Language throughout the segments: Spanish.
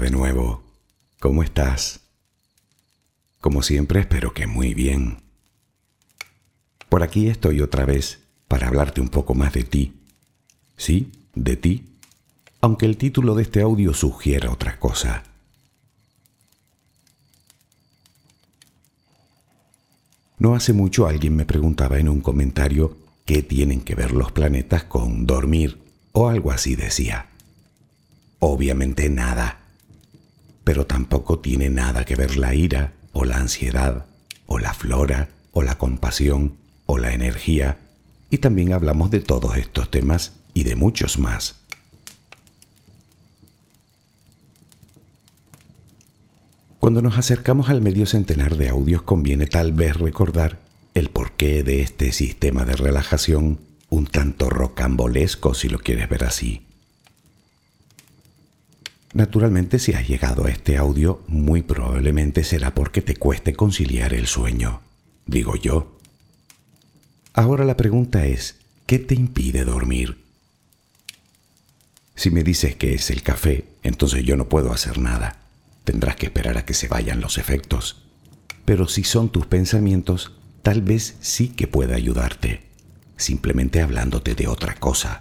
De nuevo. ¿Cómo estás? Como siempre espero que muy bien. Por aquí estoy otra vez para hablarte un poco más de ti. Sí, de ti, aunque el título de este audio sugiera otra cosa. No hace mucho alguien me preguntaba en un comentario qué tienen que ver los planetas con dormir o algo así decía. Obviamente nada. Pero tampoco tiene nada que ver la ira o la ansiedad o la flora o la compasión o la energía. Y también hablamos de todos estos temas y de muchos más. Cuando nos acercamos al medio centenar de audios conviene tal vez recordar el porqué de este sistema de relajación un tanto rocambolesco si lo quieres ver así. Naturalmente si has llegado a este audio muy probablemente será porque te cueste conciliar el sueño, digo yo. Ahora la pregunta es, ¿qué te impide dormir? Si me dices que es el café, entonces yo no puedo hacer nada. Tendrás que esperar a que se vayan los efectos. Pero si son tus pensamientos, tal vez sí que pueda ayudarte, simplemente hablándote de otra cosa.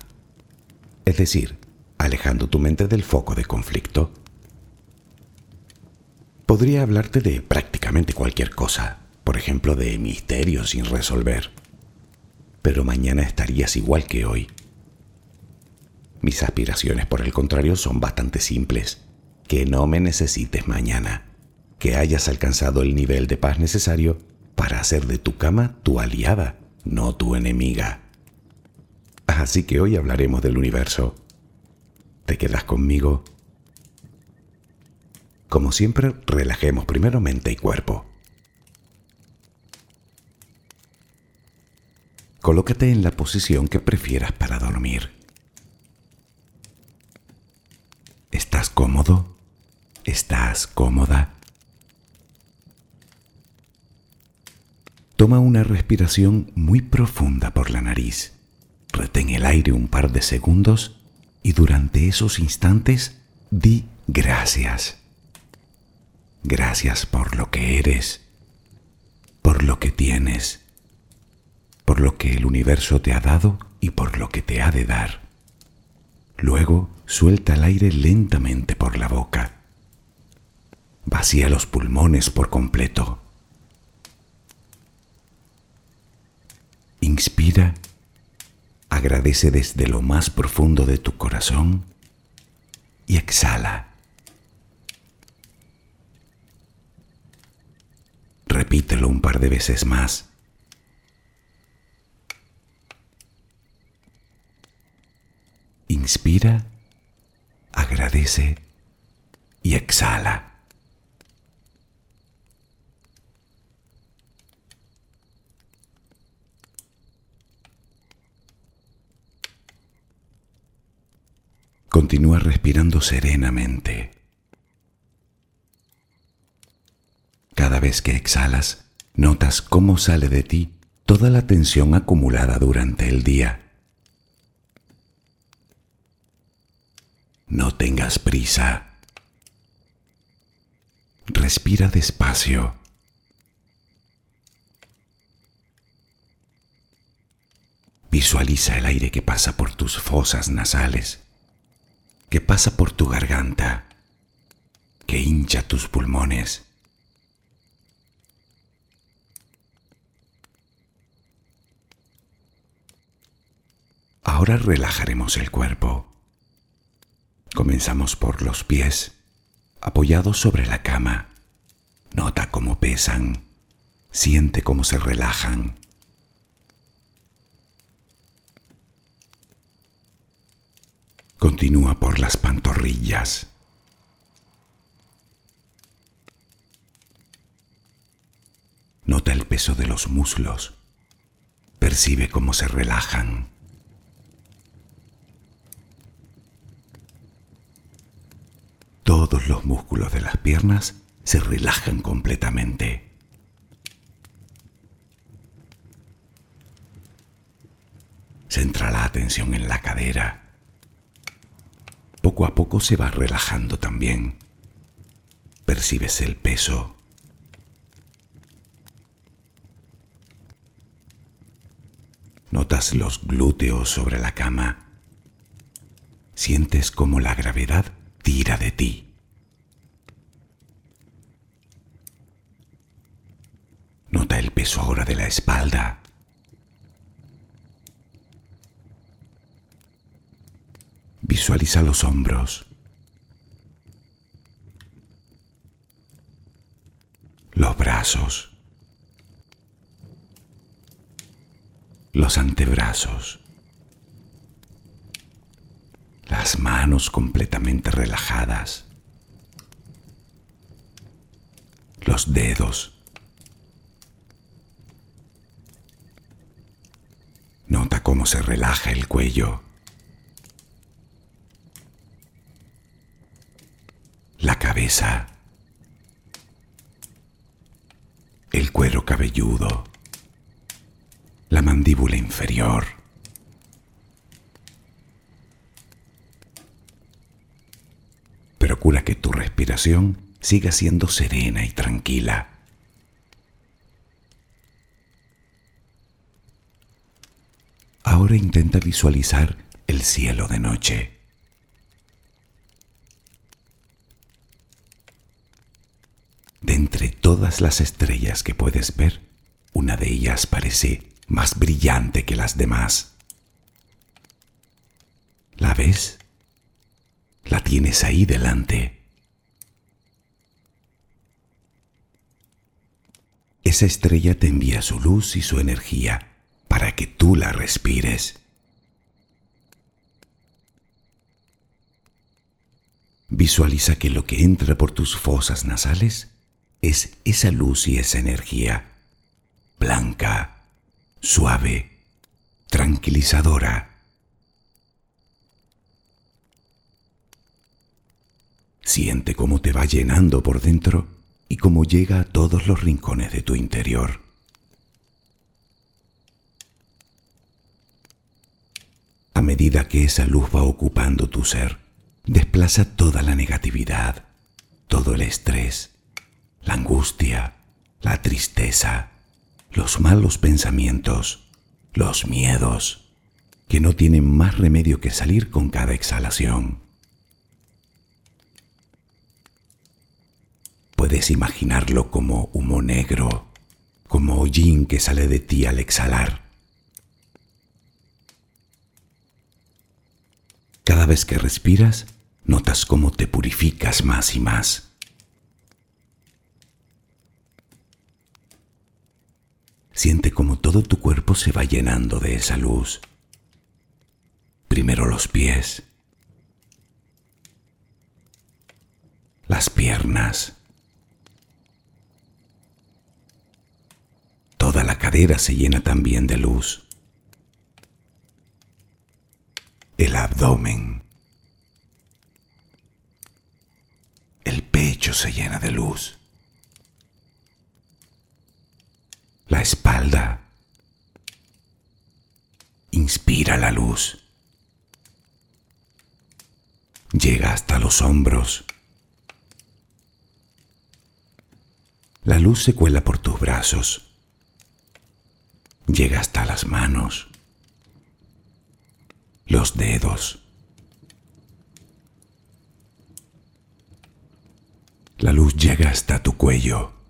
Es decir, alejando tu mente del foco de conflicto. Podría hablarte de prácticamente cualquier cosa, por ejemplo de misterios sin resolver. Pero mañana estarías igual que hoy. Mis aspiraciones, por el contrario, son bastante simples que no me necesites mañana, que hayas alcanzado el nivel de paz necesario para hacer de tu cama tu aliada, no tu enemiga. Así que hoy hablaremos del universo. ¿Te quedas conmigo? Como siempre, relajemos primero mente y cuerpo. Colócate en la posición que prefieras para dormir. ¿Estás cómodo? ¿Estás cómoda? Toma una respiración muy profunda por la nariz. Retén el aire un par de segundos y durante esos instantes di gracias. Gracias por lo que eres, por lo que tienes, por lo que el universo te ha dado y por lo que te ha de dar. Luego suelta el aire lentamente por la boca. Vacía los pulmones por completo. Inspira, agradece desde lo más profundo de tu corazón y exhala. Repítelo un par de veces más. Inspira, agradece y exhala. Continúa respirando serenamente. Cada vez que exhalas, notas cómo sale de ti toda la tensión acumulada durante el día. No tengas prisa. Respira despacio. Visualiza el aire que pasa por tus fosas nasales que pasa por tu garganta, que hincha tus pulmones. Ahora relajaremos el cuerpo. Comenzamos por los pies, apoyados sobre la cama. Nota cómo pesan, siente cómo se relajan. Continúa por las pantorrillas. Nota el peso de los muslos. Percibe cómo se relajan. Todos los músculos de las piernas se relajan completamente. Centra la atención en la cadera poco a poco se va relajando también, percibes el peso. Notas los glúteos sobre la cama. Sientes como la gravedad tira de ti. Nota el peso ahora de la espalda. Visualiza los hombros. Los brazos. Los antebrazos. Las manos completamente relajadas. Los dedos Nota cómo se relaja el cuello. La cabeza. El cuero cabelludo. La mandíbula inferior. Procura que tu respiración siga siendo serena y tranquila. Ahora intenta visualizar el cielo de noche. De entre todas las estrellas que puedes ver, una de ellas parece más brillante que las demás. ¿La ves? La tienes ahí delante. Esa estrella te envía su luz y su energía para que tú la respires. Visualiza que lo que entra por tus fosas nasales es esa luz y esa energía, blanca, suave, tranquilizadora. Siente cómo te va llenando por dentro y cómo llega a todos los rincones de tu interior. A medida que esa luz va ocupando tu ser, desplaza toda la negatividad, todo el estrés, la angustia, la tristeza, los malos pensamientos, los miedos, que no tienen más remedio que salir con cada exhalación. Puedes imaginarlo como humo negro, como hollín que sale de ti al exhalar Cada vez que respiras, notas cómo te purificas más y más. Siente cómo todo tu cuerpo se va llenando de esa luz. Primero los pies, las piernas, toda la cadera se llena también de luz. el abdomen. El pecho se llena de luz. La inspira la luz. Llega hasta los hombros. La luz se cuela por tus brazos. Llega hasta las manos los dedos. La luz llega hasta tu cuello.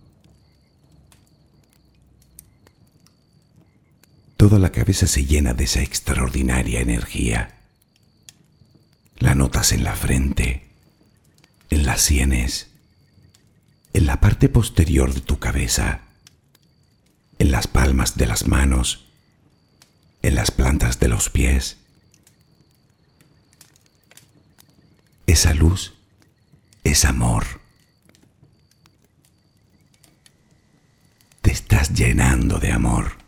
Toda la cabeza se llena de esa extraordinaria energía. La notas en la frente, en las sienes, en la parte posterior de tu cabeza, en las palmas de las manos, en las plantas de los pies Esa luz es amor. Te estás llenando de amor.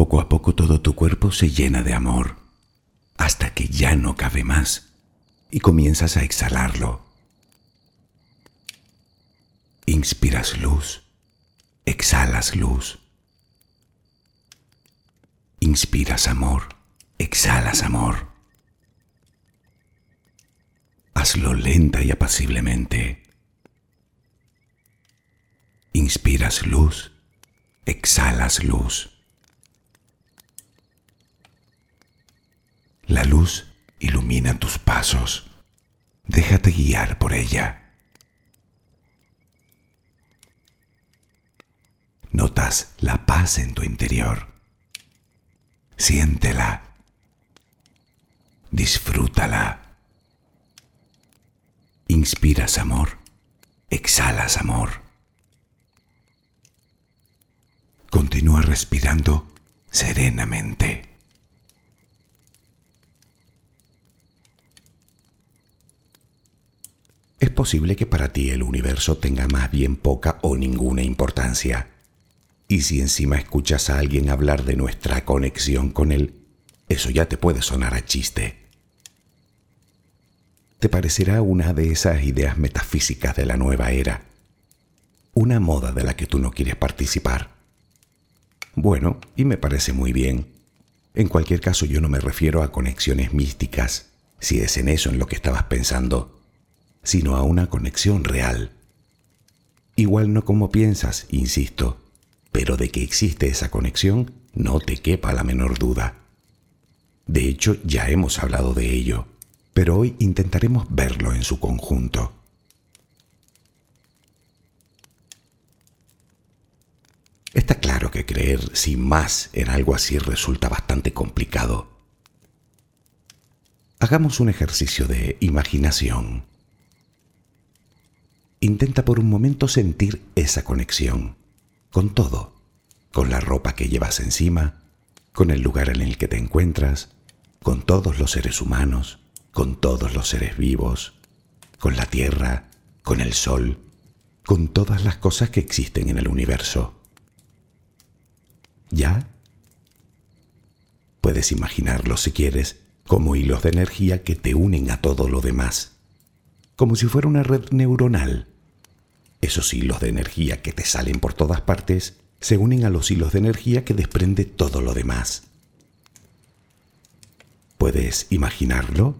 Poco a poco todo tu cuerpo se llena de amor, hasta que ya no cabe más y comienzas a exhalarlo. Inspiras luz, exhalas luz. Inspiras amor exhalas amor. Hazlo lenta y apaciblemente. Inspiras luz, exhalas luz. La luz ilumina tus pasos. Déjate guiar por ella. Notas la paz en tu interior. Siéntela. Disfrútala. Inspiras amor, exhalas amor. Continúa respirando serenamente. Es posible que para ti el universo tenga más bien poca o ninguna importancia. Y si encima escuchas a alguien hablar de nuestra conexión con él, eso ya te puede sonar a chiste. Te parecerá una de esas ideas metafísicas de la nueva era, una moda de la que tú no quieres participar. Bueno, y me parece muy bien. En cualquier caso yo no me refiero a conexiones místicas, si es en eso en lo que estabas pensando, sino a una conexión real. Igual no como piensas, insisto, pero de que existe esa conexión no te quepa la menor duda. De hecho, ya hemos hablado de ello, pero hoy intentaremos verlo en su conjunto. Está claro que creer sin más en algo así resulta bastante complicado. Hagamos un ejercicio de imaginación. Intenta por un momento sentir esa conexión con todo, con la ropa que llevas encima, con el lugar en el que te encuentras, con todos los seres humanos, con todos los seres vivos, con la tierra, con el sol, con todas las cosas que existen en el universo. ¿Ya? Puedes imaginarlo si quieres como hilos de energía que te unen a todo lo demás, como si fuera una red neuronal esos hilos de energía que te salen por todas partes se unen a los hilos de energía que desprende todo lo demás. ¿Puedes imaginarlo?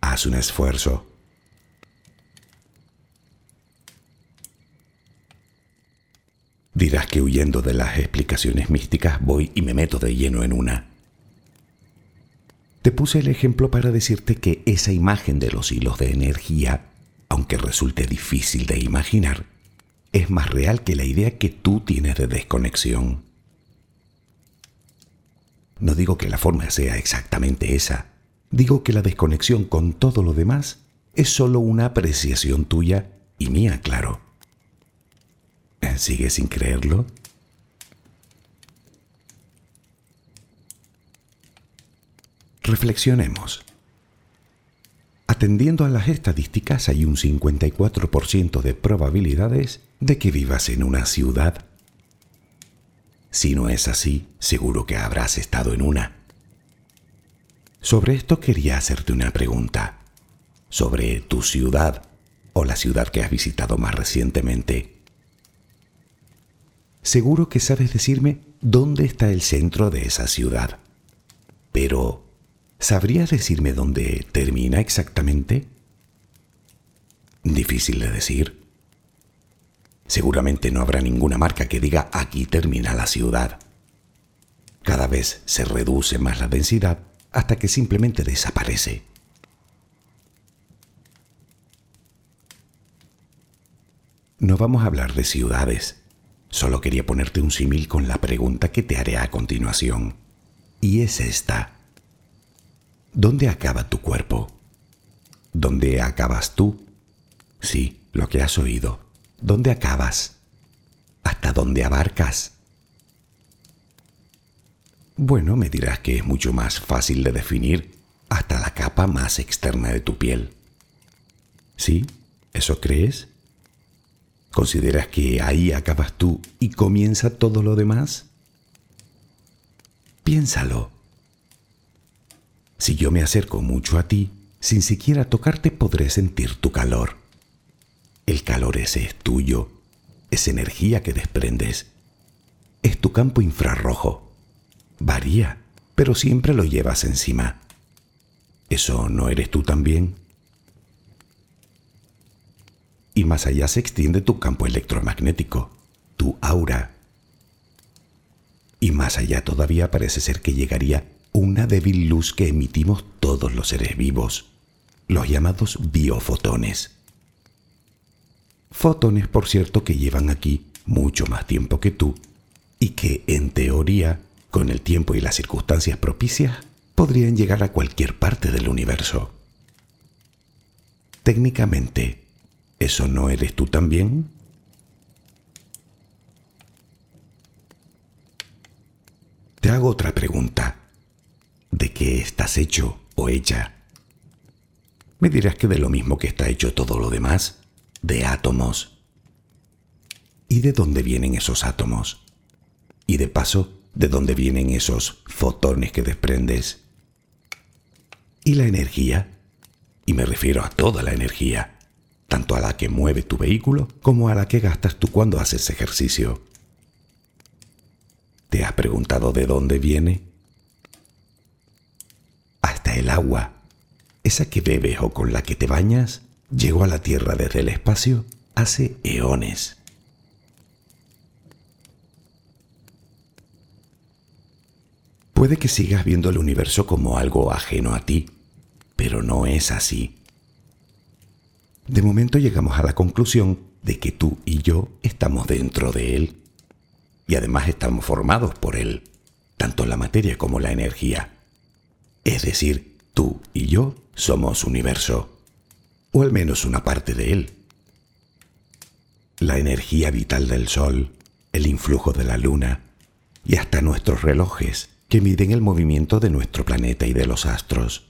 Haz un esfuerzo. Dirás que huyendo de las explicaciones místicas voy y me meto de lleno en una. Te puse el ejemplo para decirte que esa imagen de los hilos de energía aunque resulte difícil de imaginar, es más real que la idea que tú tienes de desconexión. No digo que la forma sea exactamente esa, digo que la desconexión con todo lo demás es solo una apreciación tuya y mía, claro. ¿Sigues sin creerlo? Reflexionemos. Atendiendo a las estadísticas, hay un 54% de probabilidades de que vivas en una ciudad. Si no es así, seguro que habrás estado en una. Sobre esto quería hacerte una pregunta. Sobre tu ciudad o la ciudad que has visitado más recientemente. Seguro que sabes decirme dónde está el centro de esa ciudad. Pero, ¿Sabrías decirme dónde termina exactamente? Difícil de decir. Seguramente no habrá ninguna marca que diga aquí termina la ciudad. Cada vez se reduce más la densidad hasta que simplemente desaparece. No vamos a hablar de ciudades. Solo quería ponerte un símil con la pregunta que te haré a continuación. Y es esta. ¿Dónde acaba tu cuerpo? ¿Dónde acabas tú? Sí, lo que has oído. ¿Dónde acabas? ¿Hasta dónde abarcas? Bueno, me dirás que es mucho más fácil de definir hasta la capa más externa de tu piel. ¿Sí? ¿Eso crees? ¿Consideras que ahí acabas tú y comienza todo lo demás? Piénsalo. Si yo me acerco mucho a ti, sin siquiera tocarte podré sentir tu calor. El calor ese es tuyo, es energía que desprendes. Es tu campo infrarrojo. Varía, pero siempre lo llevas encima. ¿eso no eres tú también? Y más allá se extiende tu campo electromagnético, tu aura. Y más allá todavía parece ser que llegaría una débil luz que emitimos todos los seres vivos, los llamados biofotones. Fotones, por cierto, que llevan aquí mucho más tiempo que tú y que, en teoría, con el tiempo y las circunstancias propicias, podrían llegar a cualquier parte del universo. Técnicamente, ¿eso no eres tú también? Te hago otra pregunta. ¿De qué estás hecho o hecha? Me dirás que de lo mismo que está hecho todo lo demás, de átomos. ¿Y de dónde vienen esos átomos? Y de paso, ¿de dónde vienen esos fotones que desprendes? ¿Y la energía? Y me refiero a toda la energía, tanto a la que mueve tu vehículo como a la que gastas tú cuando haces ejercicio. ¿Te has preguntado de dónde viene? Agua, esa que bebes o con la que te bañas, llegó a la Tierra desde el espacio hace eones. Puede que sigas viendo el universo como algo ajeno a ti, pero no es así. De momento llegamos a la conclusión de que tú y yo estamos dentro de él. Y además estamos formados por él, tanto la materia como la energía. Es decir, tú y yo somos universo, o al menos una parte de él. La energía vital del Sol, el influjo de la Luna y hasta nuestros relojes que miden el movimiento de nuestro planeta y de los astros.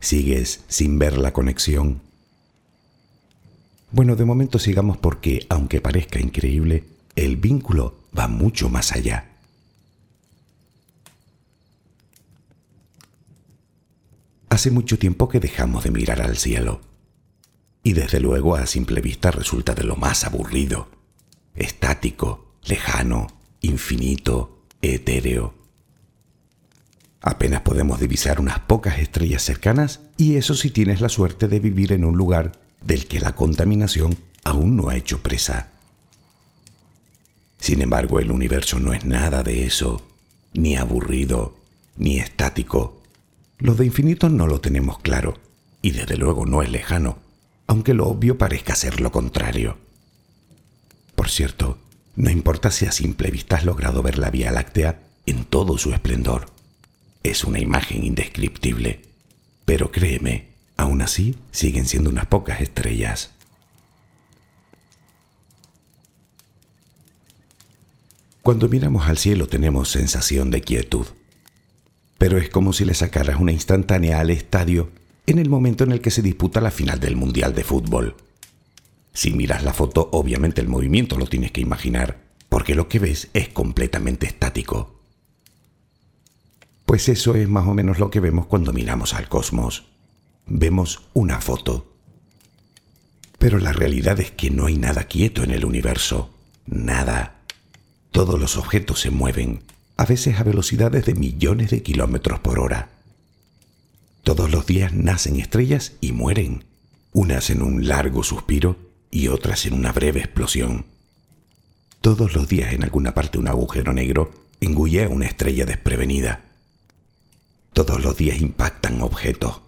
¿Sigues sin ver la conexión? Bueno, de momento sigamos porque, aunque parezca increíble, el vínculo va mucho más allá. Hace mucho tiempo que dejamos de mirar al cielo. Y desde luego a simple vista resulta de lo más aburrido, estático, lejano, infinito, etéreo. Apenas podemos divisar unas pocas estrellas cercanas y eso si tienes la suerte de vivir en un lugar del que la contaminación aún no ha hecho presa. Sin embargo, el universo no es nada de eso, ni aburrido, ni estático. Lo de infinito no lo tenemos claro, y desde luego no es lejano, aunque lo obvio parezca ser lo contrario. Por cierto, no importa si a simple vista has logrado ver la Vía Láctea en todo su esplendor. Es una imagen indescriptible. Pero créeme, aún así siguen siendo unas pocas estrellas. Cuando miramos al cielo tenemos sensación de quietud. Pero es como si le sacaras una instantánea al estadio en el momento en el que se disputa la final del Mundial de Fútbol. Si miras la foto, obviamente el movimiento lo tienes que imaginar, porque lo que ves es completamente estático. Pues eso es más o menos lo que vemos cuando miramos al cosmos. Vemos una foto. Pero la realidad es que no hay nada quieto en el universo. Nada. Todos los objetos se mueven, a veces a velocidades de millones de kilómetros por hora. Todos los días nacen estrellas y mueren, unas en un largo suspiro y otras en una breve explosión. Todos los días en alguna parte un agujero negro engulle a una estrella desprevenida. Todos los días impactan objetos,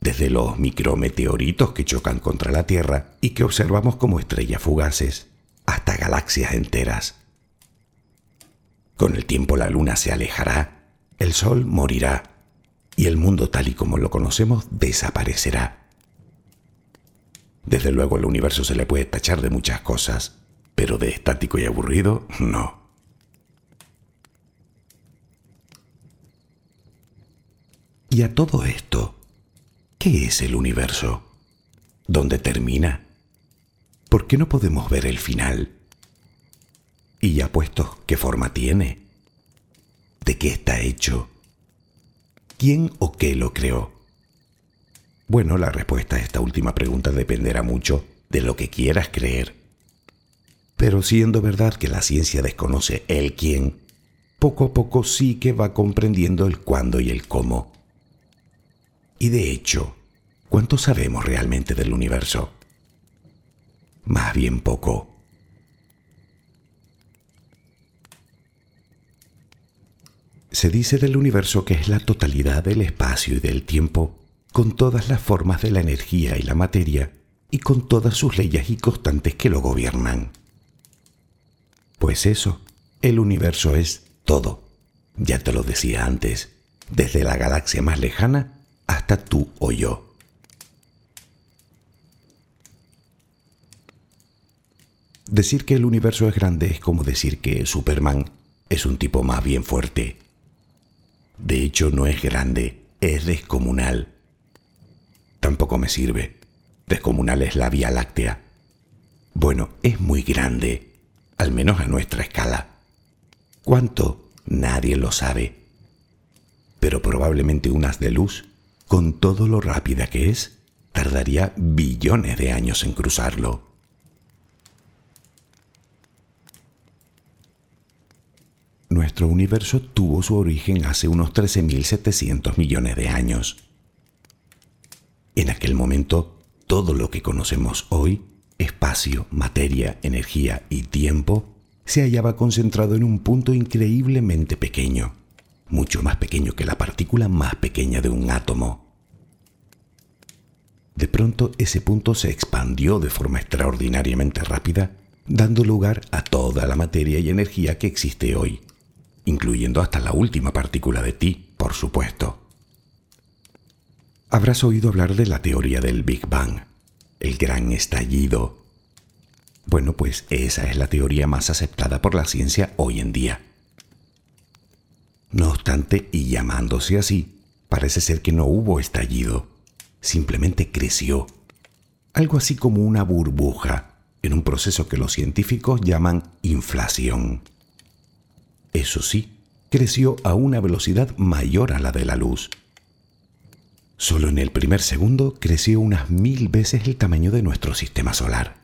desde los micrometeoritos que chocan contra la Tierra y que observamos como estrellas fugaces, hasta galaxias enteras. Con el tiempo la Luna se alejará, el Sol morirá y el mundo tal y como lo conocemos desaparecerá. Desde luego el universo se le puede tachar de muchas cosas, pero de estático y aburrido, no. Y a todo esto, ¿qué es el universo? ¿Dónde termina? ¿Por qué no podemos ver el final? Y ya puestos, ¿qué forma tiene? ¿De qué está hecho? ¿Quién o qué lo creó? Bueno, la respuesta a esta última pregunta dependerá mucho de lo que quieras creer. Pero siendo verdad que la ciencia desconoce el quién, poco a poco sí que va comprendiendo el cuándo y el cómo. Y de hecho, ¿cuánto sabemos realmente del universo? Más bien poco. Se dice del universo que es la totalidad del espacio y del tiempo, con todas las formas de la energía y la materia, y con todas sus leyes y constantes que lo gobiernan. Pues eso, el universo es todo. Ya te lo decía antes, desde la galaxia más lejana hasta tú o yo. Decir que el universo es grande es como decir que Superman es un tipo más bien fuerte. De hecho, no es grande, es descomunal. Tampoco me sirve. Descomunal es la Vía Láctea. Bueno, es muy grande, al menos a nuestra escala. ¿Cuánto? Nadie lo sabe. Pero probablemente un haz de luz, con todo lo rápida que es, tardaría billones de años en cruzarlo. Nuestro universo tuvo su origen hace unos 13.700 millones de años. En aquel momento, todo lo que conocemos hoy, espacio, materia, energía y tiempo, se hallaba concentrado en un punto increíblemente pequeño, mucho más pequeño que la partícula más pequeña de un átomo. De pronto ese punto se expandió de forma extraordinariamente rápida, dando lugar a toda la materia y energía que existe hoy incluyendo hasta la última partícula de ti, por supuesto. Habrás oído hablar de la teoría del Big Bang, el gran estallido. Bueno, pues esa es la teoría más aceptada por la ciencia hoy en día. No obstante, y llamándose así, parece ser que no hubo estallido, simplemente creció, algo así como una burbuja, en un proceso que los científicos llaman inflación. Eso sí, creció a una velocidad mayor a la de la luz. Solo en el primer segundo creció unas mil veces el tamaño de nuestro sistema solar.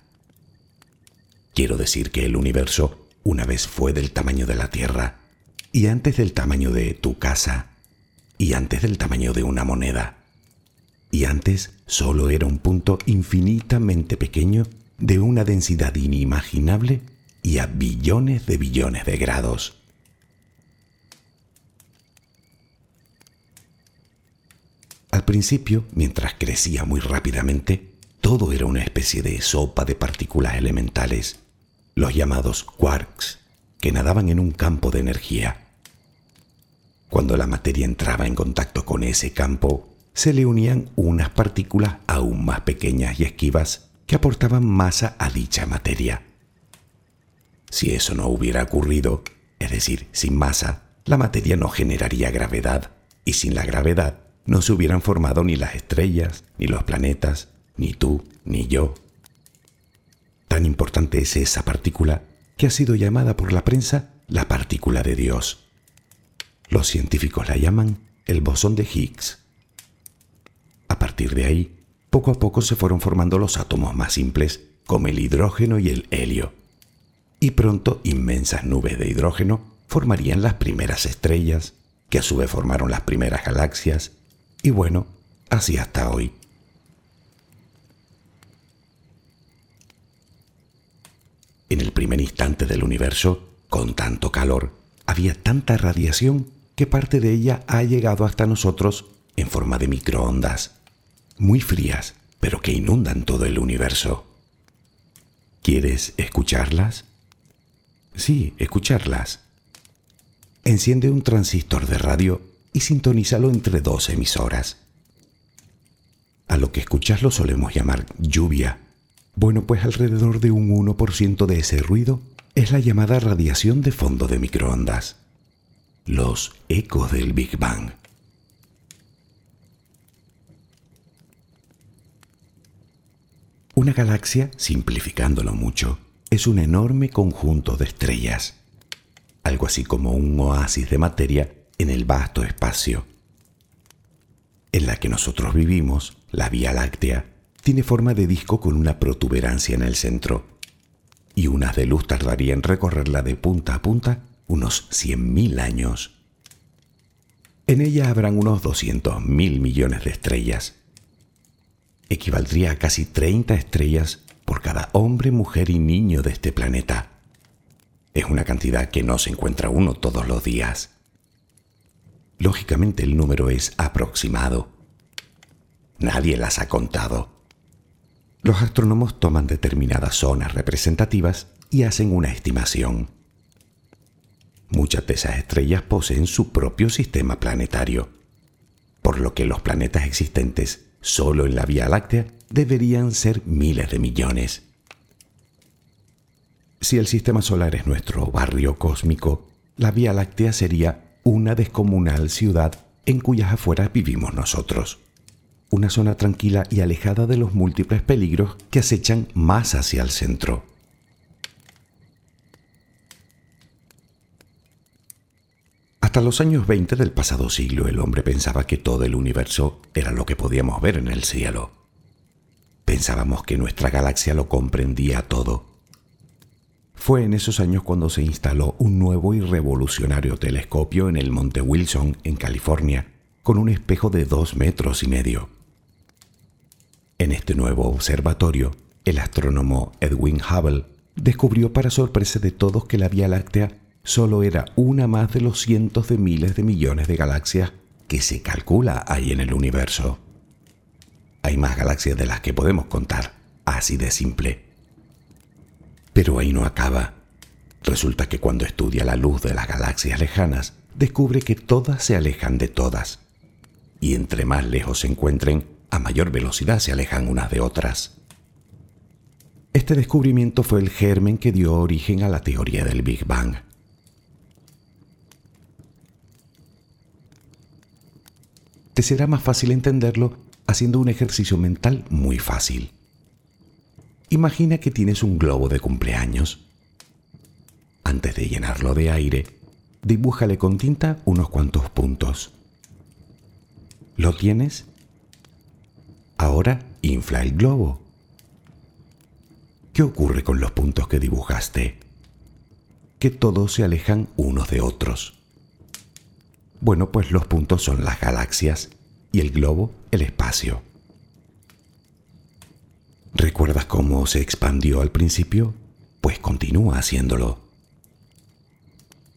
Quiero decir que el universo una vez fue del tamaño de la Tierra, y antes del tamaño de tu casa, y antes del tamaño de una moneda. Y antes solo era un punto infinitamente pequeño de una densidad inimaginable y a billones de billones de grados. Principio, mientras crecía muy rápidamente, todo era una especie de sopa de partículas elementales, los llamados quarks, que nadaban en un campo de energía. Cuando la materia entraba en contacto con ese campo, se le unían unas partículas aún más pequeñas y esquivas que aportaban masa a dicha materia. Si eso no hubiera ocurrido, es decir, sin masa, la materia no generaría gravedad, y sin la gravedad no se hubieran formado ni las estrellas, ni los planetas, ni tú, ni yo. Tan importante es esa partícula que ha sido llamada por la prensa la partícula de Dios. Los científicos la llaman el bosón de Higgs. A partir de ahí, poco a poco se fueron formando los átomos más simples, como el hidrógeno y el helio. Y pronto inmensas nubes de hidrógeno formarían las primeras estrellas, que a su vez formaron las primeras galaxias, y bueno, así hasta hoy. En el primer instante del universo, con tanto calor, había tanta radiación que parte de ella ha llegado hasta nosotros en forma de microondas, muy frías, pero que inundan todo el universo. ¿Quieres escucharlas? Sí, escucharlas. Enciende un transistor de radio y sintonízalo entre dos emisoras. A lo que escuchas lo solemos llamar lluvia. Bueno, pues alrededor de un 1% de ese ruido es la llamada radiación de fondo de microondas. Los ecos del Big Bang. Una galaxia, simplificándolo mucho, es un enorme conjunto de estrellas, algo así como un oasis de materia en el vasto espacio. En la que nosotros vivimos, la Vía Láctea tiene forma de disco con una protuberancia en el centro, y unas de luz tardarían en recorrerla de punta a punta unos 100.000 años. En ella habrán unos 200 mil millones de estrellas. Equivaldría a casi 30 estrellas por cada hombre, mujer y niño de este planeta. Es una cantidad que no se encuentra uno todos los días. Lógicamente el número es aproximado. Nadie las ha contado. Los astrónomos toman determinadas zonas representativas y hacen una estimación. Muchas de esas estrellas poseen su propio sistema planetario, por lo que los planetas existentes solo en la Vía Láctea deberían ser miles de millones. Si el sistema solar es nuestro barrio cósmico, la Vía Láctea sería una descomunal ciudad en cuyas afueras vivimos nosotros. Una zona tranquila y alejada de los múltiples peligros que acechan más hacia el centro. Hasta los años 20 del pasado siglo el hombre pensaba que todo el universo era lo que podíamos ver en el cielo. Pensábamos que nuestra galaxia lo comprendía todo fue en esos años cuando se instaló un nuevo y revolucionario telescopio en el Monte Wilson, en California, con un espejo de dos metros y medio. En este nuevo observatorio, el astrónomo Edwin Hubble descubrió para sorpresa de todos que la Vía Láctea solo era una más de los cientos de miles de millones de galaxias que se calcula ahí en el universo. Hay más galaxias de las que podemos contar, así de simple. Pero ahí no acaba. Resulta que cuando estudia la luz de las galaxias lejanas, descubre que todas se alejan de todas. Y entre más lejos se encuentren, a mayor velocidad se alejan unas de otras. Este descubrimiento fue el germen que dio origen a la teoría del Big Bang. Te será más fácil entenderlo haciendo un ejercicio mental muy fácil. Imagina que tienes un globo de cumpleaños. Antes de llenarlo de aire, dibújale con tinta unos cuantos puntos. ¿Lo tienes? Ahora infla el globo. ¿Qué ocurre con los puntos que dibujaste? Que todos se alejan unos de otros. Bueno, pues los puntos son las galaxias y el globo el espacio. ¿Recuerdas cómo se expandió al principio? Pues continúa haciéndolo.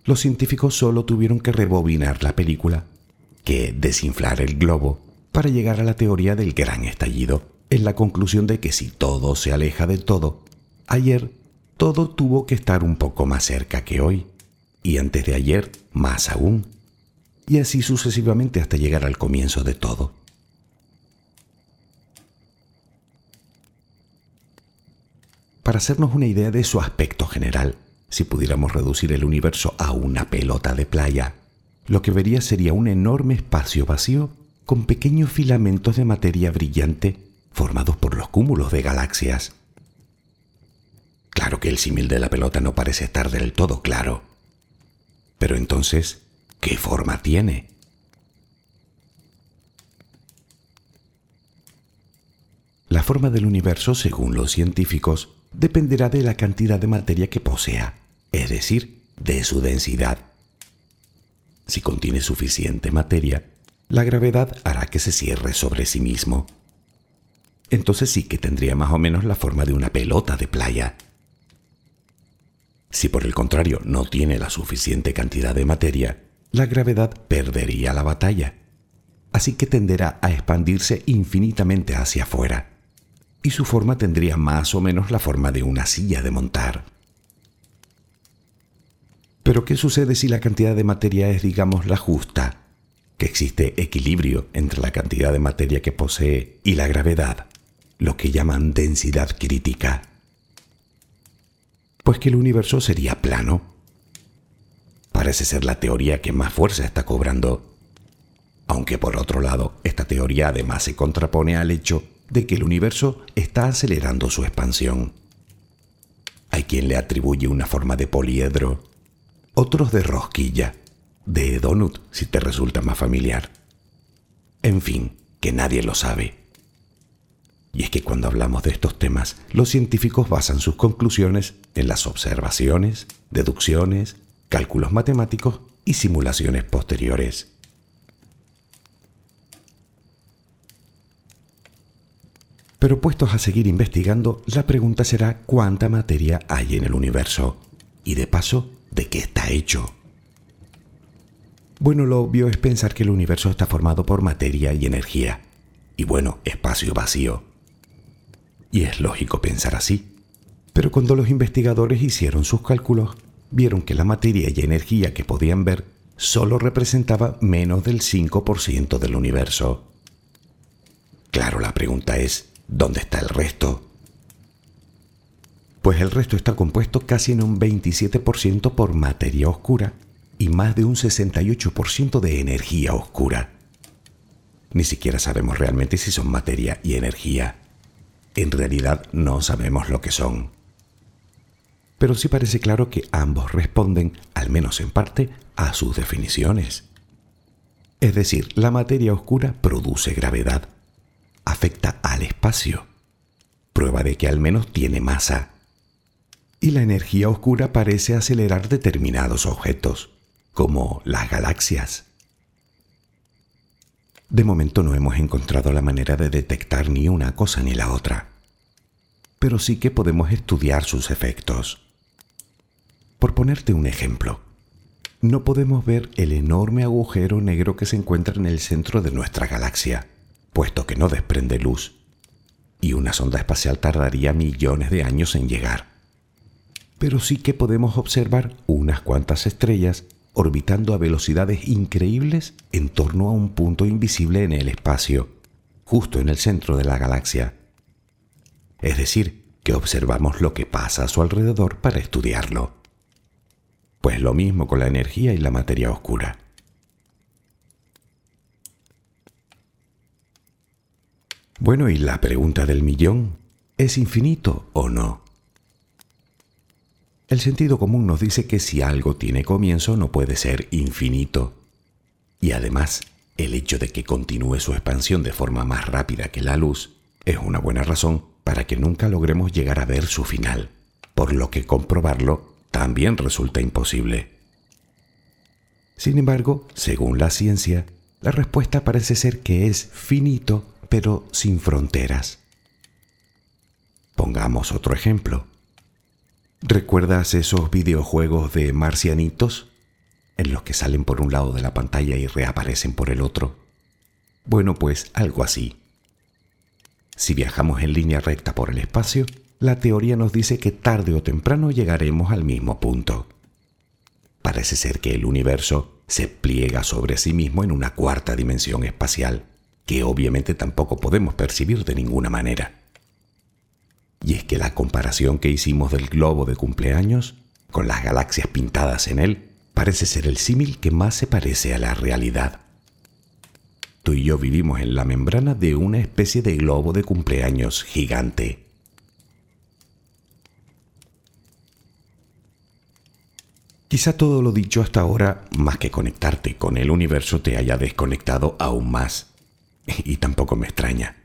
Los científicos solo tuvieron que rebobinar la película, que desinflar el globo, para llegar a la teoría del gran estallido, en la conclusión de que si todo se aleja de todo, ayer todo tuvo que estar un poco más cerca que hoy, y antes de ayer más aún, y así sucesivamente hasta llegar al comienzo de todo. Para hacernos una idea de su aspecto general, si pudiéramos reducir el universo a una pelota de playa, lo que vería sería un enorme espacio vacío con pequeños filamentos de materia brillante formados por los cúmulos de galaxias. Claro que el símil de la pelota no parece estar del todo claro. Pero entonces, ¿qué forma tiene? La forma del universo, según los científicos, dependerá de la cantidad de materia que posea, es decir, de su densidad. Si contiene suficiente materia, la gravedad hará que se cierre sobre sí mismo. Entonces sí que tendría más o menos la forma de una pelota de playa. Si por el contrario no tiene la suficiente cantidad de materia, la gravedad perdería la batalla, así que tenderá a expandirse infinitamente hacia afuera y su forma tendría más o menos la forma de una silla de montar. Pero ¿qué sucede si la cantidad de materia es, digamos, la justa? Que existe equilibrio entre la cantidad de materia que posee y la gravedad, lo que llaman densidad crítica. Pues que el universo sería plano. Parece ser la teoría que más fuerza está cobrando. Aunque por otro lado, esta teoría además se contrapone al hecho de que el universo está acelerando su expansión. Hay quien le atribuye una forma de poliedro, otros de rosquilla, de donut si te resulta más familiar. En fin, que nadie lo sabe. Y es que cuando hablamos de estos temas, los científicos basan sus conclusiones en las observaciones, deducciones, cálculos matemáticos y simulaciones posteriores. Pero puestos a seguir investigando, la pregunta será cuánta materia hay en el universo y de paso, de qué está hecho. Bueno, lo obvio es pensar que el universo está formado por materia y energía, y bueno, espacio vacío. Y es lógico pensar así. Pero cuando los investigadores hicieron sus cálculos, vieron que la materia y energía que podían ver solo representaba menos del 5% del universo. Claro, la pregunta es, ¿dónde está el resto? Pues el resto está compuesto casi en un 27% por materia oscura y más de un 68% de energía oscura. Ni siquiera sabemos realmente si son materia y energía. En realidad no sabemos lo que son. Pero sí parece claro que ambos responden, al menos en parte, a sus definiciones. Es decir, la materia oscura produce gravedad, afecta al espacio, prueba de que al menos tiene masa. Y la energía oscura parece acelerar determinados objetos, como las galaxias. De momento no hemos encontrado la manera de detectar ni una cosa ni la otra, pero sí que podemos estudiar sus efectos. Por ponerte un ejemplo, no podemos ver el enorme agujero negro que se encuentra en el centro de nuestra galaxia, puesto que no desprende luz, y una sonda espacial tardaría millones de años en llegar. Pero sí que podemos observar unas cuantas estrellas orbitando a velocidades increíbles en torno a un punto invisible en el espacio, justo en el centro de la galaxia. Es decir, que observamos lo que pasa a su alrededor para estudiarlo. Pues lo mismo con la energía y la materia oscura. Bueno, y la pregunta del millón, ¿es infinito o no? El sentido común nos dice que si algo tiene comienzo no puede ser infinito. Y además, el hecho de que continúe su expansión de forma más rápida que la luz es una buena razón para que nunca logremos llegar a ver su final, por lo que comprobarlo también resulta imposible. Sin embargo, según la ciencia, la respuesta parece ser que es finito pero sin fronteras. Pongamos otro ejemplo. ¿Recuerdas esos videojuegos de marcianitos? En los que salen por un lado de la pantalla y reaparecen por el otro. Bueno, pues algo así. Si viajamos en línea recta por el espacio, la teoría nos dice que tarde o temprano llegaremos al mismo punto. Parece ser que el universo se pliega sobre sí mismo en una cuarta dimensión espacial, que obviamente tampoco podemos percibir de ninguna manera. Y es que la comparación que hicimos del globo de cumpleaños con las galaxias pintadas en él parece ser el símil que más se parece a la realidad. Tú y yo vivimos en la membrana de una especie de globo de cumpleaños gigante. Quizá todo lo dicho hasta ahora, más que conectarte con el universo, te haya desconectado aún más. Y tampoco me extraña.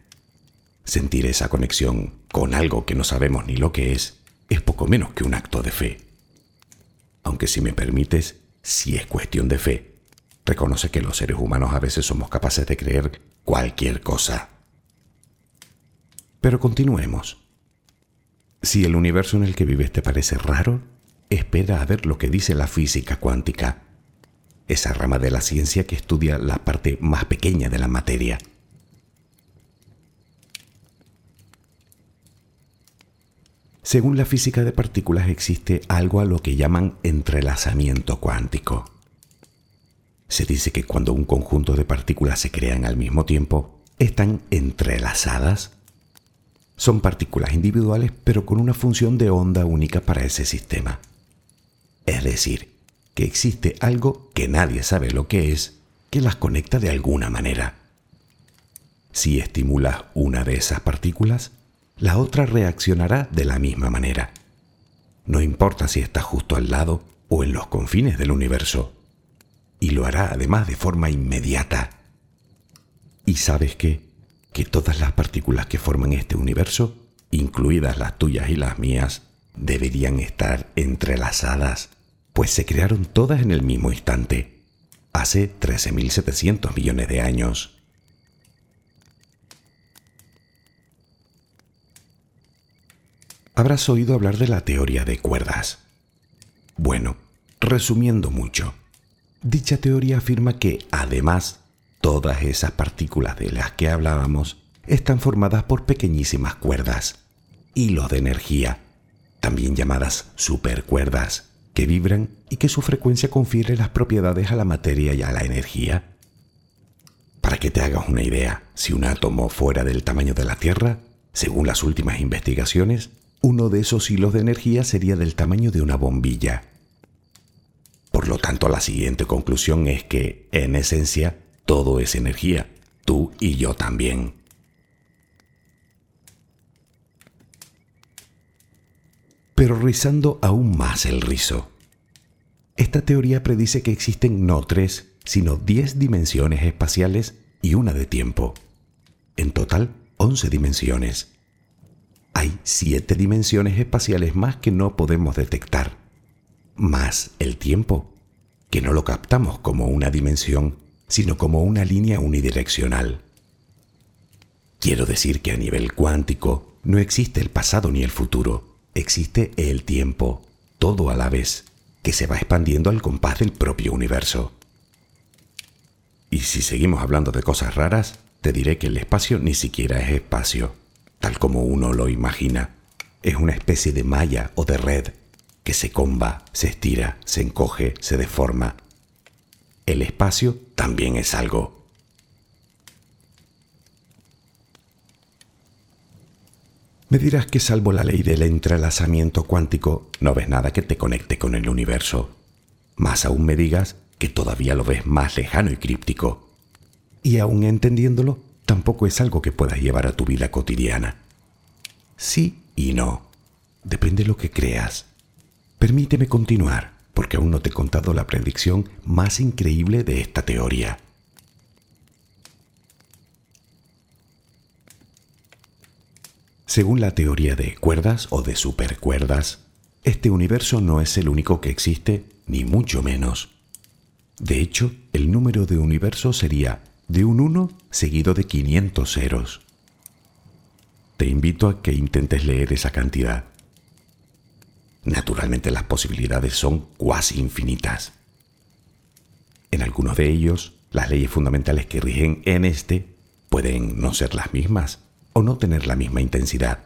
Sentir esa conexión con algo que no sabemos ni lo que es es poco menos que un acto de fe. Aunque si me permites, si es cuestión de fe, reconoce que los seres humanos a veces somos capaces de creer cualquier cosa. Pero continuemos. Si el universo en el que vives te parece raro, espera a ver lo que dice la física cuántica, esa rama de la ciencia que estudia la parte más pequeña de la materia. Según la física de partículas existe algo a lo que llaman entrelazamiento cuántico. Se dice que cuando un conjunto de partículas se crean al mismo tiempo, están entrelazadas. Son partículas individuales pero con una función de onda única para ese sistema. Es decir, que existe algo que nadie sabe lo que es, que las conecta de alguna manera. Si estimulas una de esas partículas, la otra reaccionará de la misma manera. No importa si está justo al lado o en los confines del universo. Y lo hará además de forma inmediata. ¿Y sabes qué? Que todas las partículas que forman este universo, incluidas las tuyas y las mías, deberían estar entrelazadas, pues se crearon todas en el mismo instante, hace 13.700 millones de años. habrás oído hablar de la teoría de cuerdas. Bueno, resumiendo mucho, dicha teoría afirma que, además, todas esas partículas de las que hablábamos están formadas por pequeñísimas cuerdas, hilos de energía, también llamadas supercuerdas, que vibran y que su frecuencia confiere las propiedades a la materia y a la energía. Para que te hagas una idea, si un átomo fuera del tamaño de la Tierra, según las últimas investigaciones, uno de esos hilos de energía sería del tamaño de una bombilla. Por lo tanto, la siguiente conclusión es que, en esencia, todo es energía, tú y yo también. Pero rizando aún más el rizo. Esta teoría predice que existen no tres, sino diez dimensiones espaciales y una de tiempo. En total, once dimensiones hay siete dimensiones espaciales más que no podemos detectar, más el tiempo, que no lo captamos como una dimensión, sino como una línea unidireccional. Quiero decir que a nivel cuántico no existe el pasado ni el futuro, existe el tiempo, todo a la vez, que se va expandiendo al compás del propio universo. Y si seguimos hablando de cosas raras, te diré que el espacio ni siquiera es espacio tal como uno lo imagina. Es una especie de malla o de red que se comba, se estira, se encoge, se deforma. El espacio también es algo. Me dirás que salvo la ley del entrelazamiento cuántico, no ves nada que te conecte con el universo. Más aún me digas que todavía lo ves más lejano y críptico. Y aún entendiéndolo, tampoco es algo que puedas llevar a tu vida cotidiana. Sí y no. Depende de lo que creas. Permíteme continuar, porque aún no te he contado la predicción más increíble de esta teoría. Según la teoría de cuerdas o de supercuerdas, este universo no es el único que existe, ni mucho menos. De hecho, el número de universos sería de un 1 seguido de 500 ceros. Te invito a que intentes leer esa cantidad. Naturalmente las posibilidades son cuasi infinitas. En algunos de ellos, las leyes fundamentales que rigen en este pueden no ser las mismas o no tener la misma intensidad.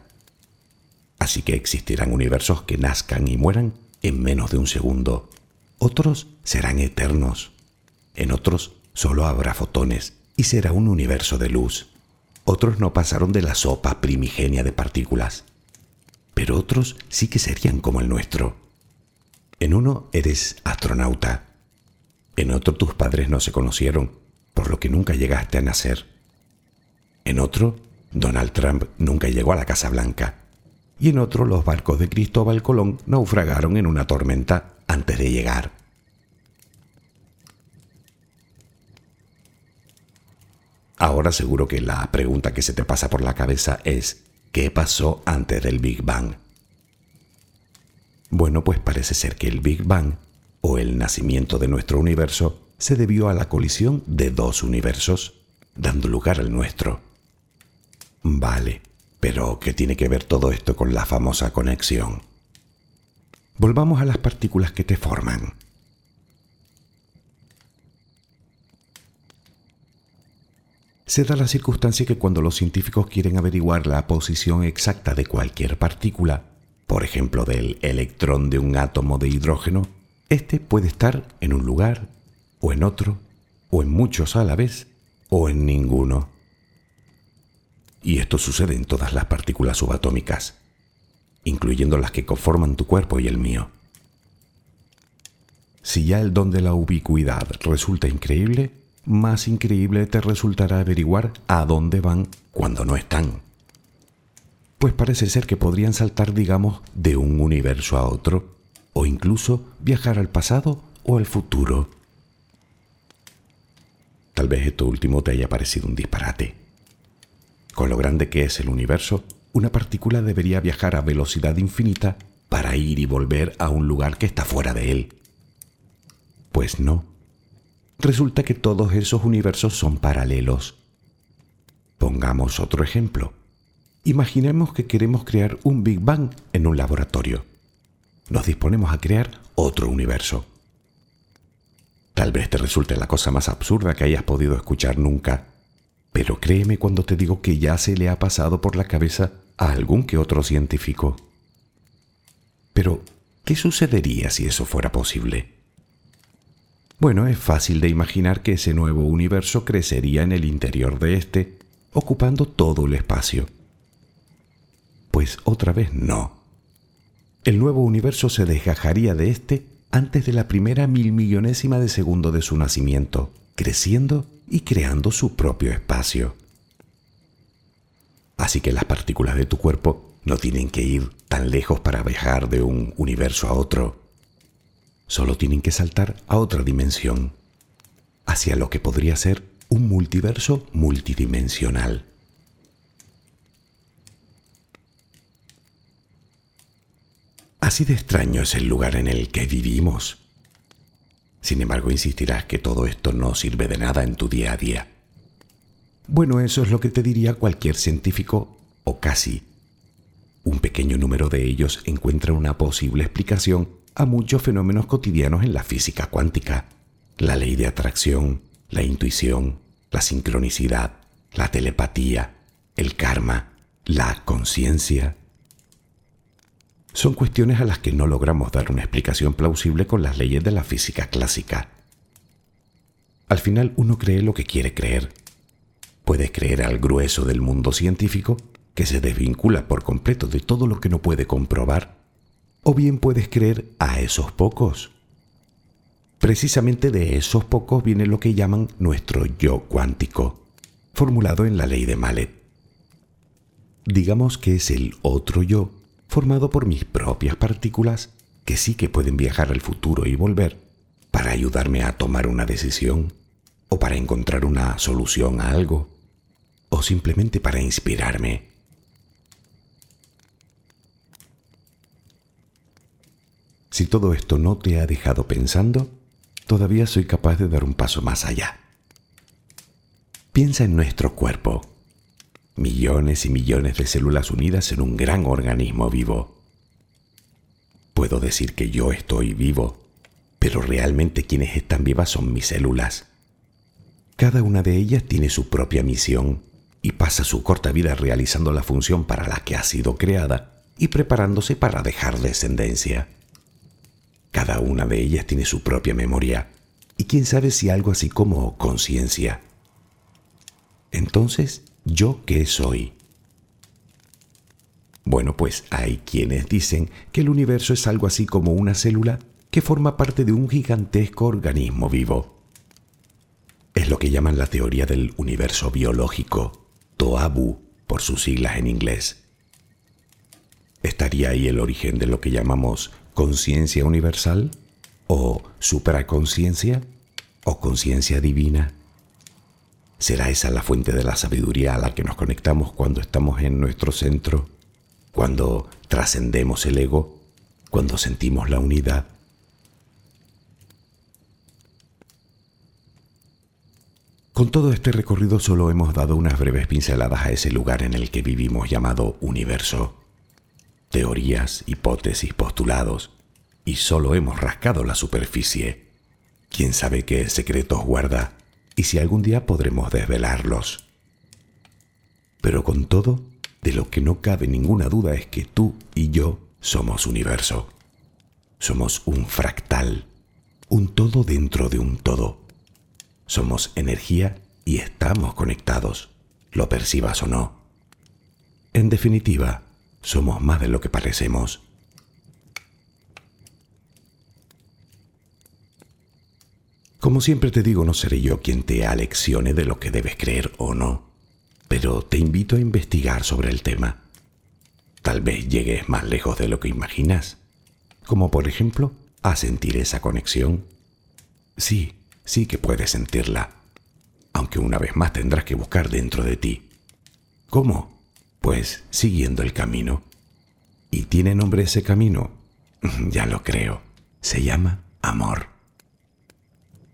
Así que existirán universos que nazcan y mueran en menos de un segundo. Otros serán eternos. En otros solo habrá fotones y será un universo de luz. Otros no pasaron de la sopa primigenia de partículas, pero otros sí que serían como el nuestro. En uno eres astronauta, en otro tus padres no se conocieron, por lo que nunca llegaste a nacer. En otro, Donald Trump nunca llegó a la Casa Blanca. Y en otro, los barcos de Cristóbal Colón naufragaron en una tormenta antes de llegar. Ahora seguro que la pregunta que se te pasa por la cabeza es, ¿qué pasó antes del Big Bang? Bueno, pues parece ser que el Big Bang, o el nacimiento de nuestro universo, se debió a la colisión de dos universos, dando lugar al nuestro. Vale, pero ¿qué tiene que ver todo esto con la famosa conexión? Volvamos a las partículas que te forman. Se da la circunstancia que cuando los científicos quieren averiguar la posición exacta de cualquier partícula, por ejemplo del electrón de un átomo de hidrógeno, éste puede estar en un lugar, o en otro, o en muchos a la vez, o en ninguno. Y esto sucede en todas las partículas subatómicas, incluyendo las que conforman tu cuerpo y el mío. Si ya el don de la ubicuidad resulta increíble, más increíble te resultará averiguar a dónde van cuando no están. Pues parece ser que podrían saltar, digamos, de un universo a otro, o incluso viajar al pasado o al futuro. Tal vez esto último te haya parecido un disparate. Con lo grande que es el universo, una partícula debería viajar a velocidad infinita para ir y volver a un lugar que está fuera de él. Pues no resulta que todos esos universos son paralelos. Pongamos otro ejemplo. Imaginemos que queremos crear un Big Bang en un laboratorio. Nos disponemos a crear otro universo. Tal vez te resulte la cosa más absurda que hayas podido escuchar nunca, pero créeme cuando te digo que ya se le ha pasado por la cabeza a algún que otro científico. Pero, ¿qué sucedería si eso fuera posible? Bueno, es fácil de imaginar que ese nuevo universo crecería en el interior de éste, ocupando todo el espacio. Pues otra vez no. El nuevo universo se desgajaría de este antes de la primera mil millonésima de segundo de su nacimiento, creciendo y creando su propio espacio. Así que las partículas de tu cuerpo no tienen que ir tan lejos para viajar de un universo a otro. Solo tienen que saltar a otra dimensión, hacia lo que podría ser un multiverso multidimensional. Así de extraño es el lugar en el que vivimos. Sin embargo, insistirás que todo esto no sirve de nada en tu día a día. Bueno, eso es lo que te diría cualquier científico, o casi. Un pequeño número de ellos encuentra una posible explicación a muchos fenómenos cotidianos en la física cuántica. La ley de atracción, la intuición, la sincronicidad, la telepatía, el karma, la conciencia, son cuestiones a las que no logramos dar una explicación plausible con las leyes de la física clásica. Al final uno cree lo que quiere creer. Puede creer al grueso del mundo científico, que se desvincula por completo de todo lo que no puede comprobar, o bien puedes creer a esos pocos. Precisamente de esos pocos viene lo que llaman nuestro yo cuántico, formulado en la ley de Mallet. Digamos que es el otro yo formado por mis propias partículas que sí que pueden viajar al futuro y volver para ayudarme a tomar una decisión o para encontrar una solución a algo o simplemente para inspirarme. Si todo esto no te ha dejado pensando, todavía soy capaz de dar un paso más allá. Piensa en nuestro cuerpo millones y millones de células unidas en un gran organismo vivo. Puedo decir que yo estoy vivo, pero realmente quienes están vivas son mis células. Cada una de ellas tiene su propia misión y pasa su corta vida realizando la función para la que ha sido creada y preparándose para dejar descendencia. Cada una de ellas tiene su propia memoria y quién sabe si algo así como conciencia. Entonces, ¿Yo qué soy? Bueno, pues hay quienes dicen que el universo es algo así como una célula que forma parte de un gigantesco organismo vivo. Es lo que llaman la teoría del universo biológico, Toabu por sus siglas en inglés. ¿Estaría ahí el origen de lo que llamamos conciencia universal? ¿O supraconciencia? ¿O conciencia divina? ¿Será esa la fuente de la sabiduría a la que nos conectamos cuando estamos en nuestro centro? Cuando trascendemos el ego? Cuando sentimos la unidad? Con todo este recorrido solo hemos dado unas breves pinceladas a ese lugar en el que vivimos llamado universo. Teorías, hipótesis, postulados, y solo hemos rascado la superficie. ¿Quién sabe qué secretos guarda y si algún día podremos desvelarlos. Pero con todo, de lo que no cabe ninguna duda es que tú y yo somos universo. Somos un fractal, un todo dentro de un todo. Somos energía y estamos conectados, lo percibas o no. En definitiva, somos más de lo que parecemos. Como siempre te digo, no seré yo quien te aleccione de lo que debes creer o no, pero te invito a investigar sobre el tema. Tal vez llegues más lejos de lo que imaginas, como por ejemplo a sentir esa conexión. Sí, sí que puedes sentirla, aunque una vez más tendrás que buscar dentro de ti. ¿Cómo? Pues siguiendo el camino. ¿Y tiene nombre ese camino? ya lo creo. Se llama amor.